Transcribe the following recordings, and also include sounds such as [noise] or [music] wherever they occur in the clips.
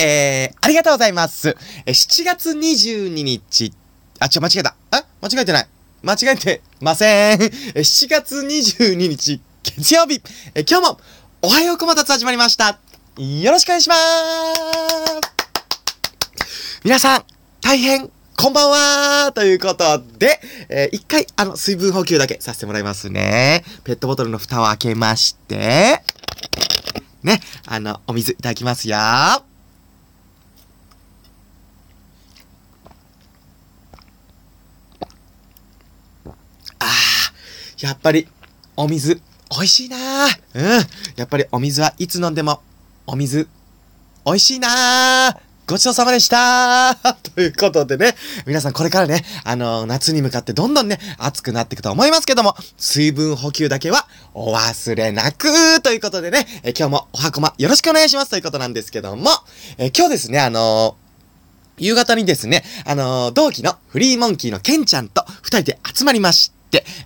えー、ありがとうございます。え7月22日、あ、ちょ、間違えた。あ間違えてない。間違えてません。7月22日、月曜日、え今日も、おはようこまたつ始まりました。よろしくお願いします。皆さん、大変、こんばんはということで、えー一回、あの、水分補給だけさせてもらいますね。ペットボトルの蓋を開けまして、ね、あの、お水いただきますよ。あー、やっぱり、お水、美味しいな。ーうん。やっぱりお水はいつ飲んでも、お水、美味しいな。ーごちそうさまでした。ー [laughs] ということでね、皆さんこれからね、あのー夏に向かってどんどんね、暑くなっていくと思いますけども、水分補給だけはお忘れなく。ということでね、え今日もおはこまよろしくお願いします。ということなんですけども、え今日ですね、あのー夕方にですね、あのー同期のフリーモンキーのケンちゃんと二人で集まりまして、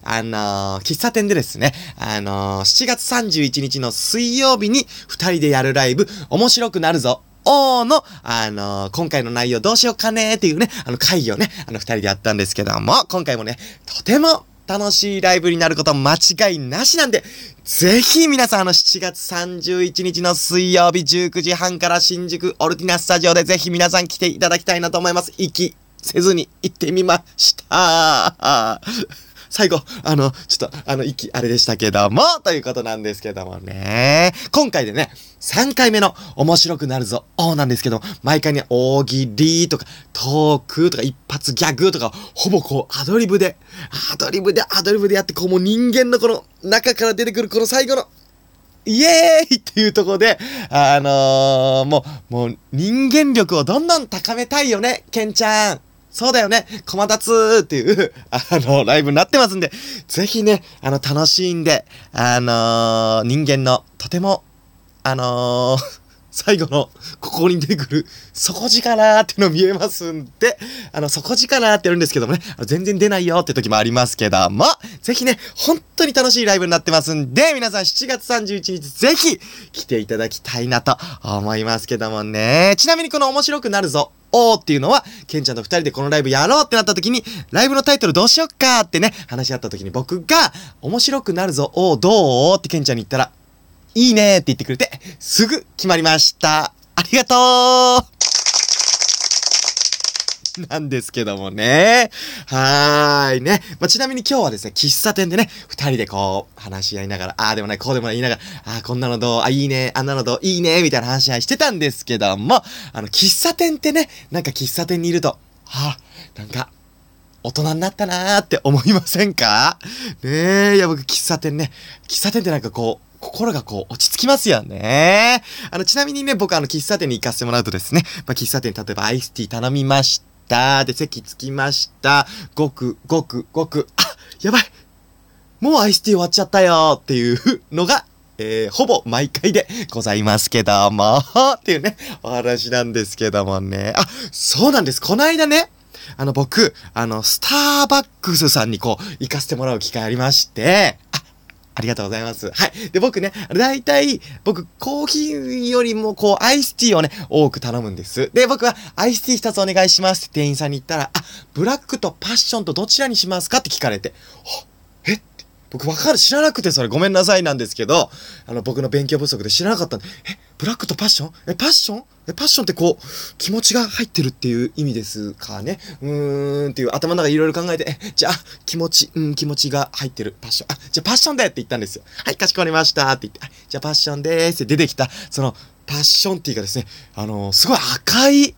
あのー喫茶店でですね、あのー7月31日の水曜日に二人でやるライブ、面白くなるぞ。おーの、あのー今回の内容どうしようかねーっていうね、あの会議をね、あの二人でやったんですけども、今回もね、とても楽しいライブになること間違いなしなんで、ぜひ皆さんあの7月31日の水曜日19時半から新宿オルティナスタジオでぜひ皆さん来ていただきたいなと思います。息せずに行ってみました。最後、あの、ちょっと、あの、息、あれでしたけども、ということなんですけどもね。今回でね、3回目の面白くなるぞ、おーなんですけども、毎回ね、大喜利とか、トークとか、一発ギャグとか、ほぼこう、アドリブで、アドリブで、アドリブでやって、こう、もう人間のこの、中から出てくるこの最後の、イエーイっていうとこで、あのー、もう、もう人間力をどんどん高めたいよね、ケンちゃん。そうだよね、コマ立つっていう、[laughs] あの、ライブになってますんで、ぜひね、あの、楽しんで、あのー、人間の、とても、あのー、[laughs] 最後の、ここに出てくる、底力っていうの見えますんで、あの、底力ってやるんですけどもね、全然出ないよって時もありますけども、ぜひね、本当に楽しいライブになってますんで、皆さん7月31日ぜひ来ていただきたいなと思いますけどもね。ちなみにこの面白くなるぞ。おうっていうのは、ケンちゃんと二人でこのライブやろうってなった時に、ライブのタイトルどうしよっかってね、話し合った時に僕が、面白くなるぞ、おうどうってケンちゃんに言ったら、いいねって言ってくれて、すぐ決まりました。ありがとうなんですけどもね。はーいね。まあ、ちなみに今日はですね、喫茶店でね、二人でこう、話し合いながら、ああでもない、こうでもない言いながら、ああ、こんなのどう、あ、いいね、あんなのどう、いいね、みたいな話し合いしてたんですけども、あの、喫茶店ってね、なんか喫茶店にいると、ああ、なんか、大人になったなーって思いませんか？ねえ、いや僕喫茶店ね、喫茶店ってなんかこう、心がこう落ち着きますよね。あの、ちなみにね、僕あの喫茶店に行かせてもらうとですね、まあ、喫茶店例えばアイスティー頼みました。で、席着きました。ごく、ごく、ごく、あ、やばいもうアイスティー終わっちゃったよっていうのが、えー、ほぼ毎回でございますけども、っていうね、お話なんですけどもね。あ、そうなんです。この間ね、あの、僕、あの、スターバックスさんにこう、行かせてもらう機会ありまして、あ、りがとうございます。はい。で、僕ね、だいたい、僕、コーヒーよりも、こう、アイスティーをね、多く頼むんです。で、僕は、アイスティー一つお願いしますって店員さんに言ったら、あ、ブラックとパッションとどちらにしますかって聞かれ、て僕わかる、知らなくてそれ。ごめんなさいなんですけど、あの、僕の勉強不足で知らなかったんで、え、ブラックとパッション？え、パッション？え、パッションってこう、気持ちが入ってるっていう意味ですかね。うーんっていう頭の中いろいろ考えて、え、じゃあ、気持ち、うん、気持ちが入ってる。パッション。あ、じゃあパッションでって言ったんですよ。はい、かしこまりましたって言って、あじゃあパッションでーすって出てきた、その、パッションティーがですね、あのーすごい赤い、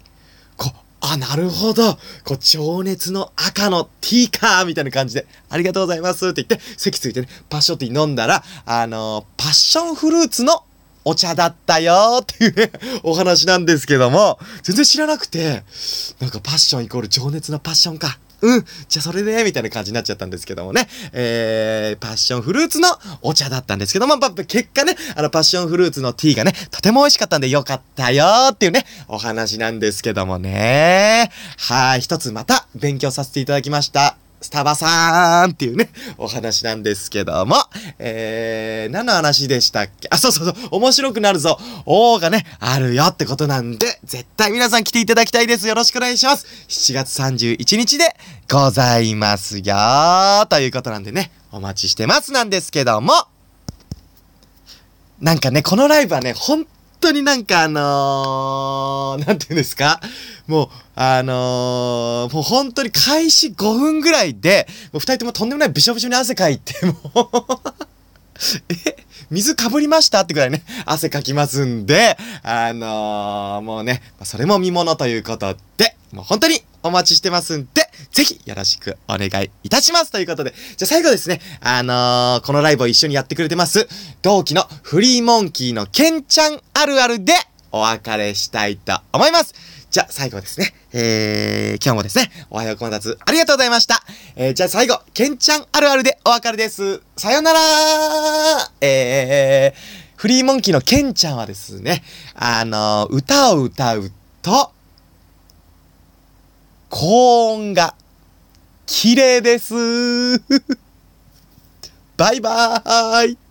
あ、なるほど。こう、情熱の赤のティーカーみたいな感じで、ありがとうございますって言って、席ついてね、パッションティー飲んだら、あのーパッションフルーツのお茶だったよっていうね、お話なんですけども、全然知らなくて、なんかパッションイコール情熱のパッションか。うん。じゃあそれで、みたいな感じになっちゃったんですけどもね。えー、パッションフルーツのお茶だったんですけども、結果ね、あの、パッションフルーツのティーがね、とても美味しかったんでよかったよっていうね、お話なんですけどもね。はい、一つまた勉強させていただきました。スタバさーんっていうね、お話なんですけども、えー、何の話でしたっけ？あ、そうそうそう、面白くなるぞ。おーがね、あるよってことなんで、絶対皆さん来ていただきたいです。よろしくお願いします。7月31日でございますよということなんでね、お待ちしてますなんですけども、なんかね、このライブはね、本当になんかあのー、なんていうんですか？もう、あのー、もう本当に開始5分ぐらいで、もう二人ともとんでもないびしょびしょに汗かいて、もう [laughs] え、水かぶりました？ってぐらいね、汗かきますんで、あのー、もうね、それも見物ということで、もう本当にお待ちしてますんで、ぜひよろしくお願いいたしますということで、じゃあ最後ですね、あのー、このライブを一緒にやってくれてます、同期のフリーモンキーのケンちゃんあるあるでお別れしたいと思います。じゃあ最後ですね、えー、今日もですね、おはようこんたつありがとうございました。えー、じゃあ最後、ケンちゃんあるあるでお別れです。さよならえー、フリーモンキーのケンちゃんはですね、あのー、歌を歌うと、高音が綺麗です。バイバーイ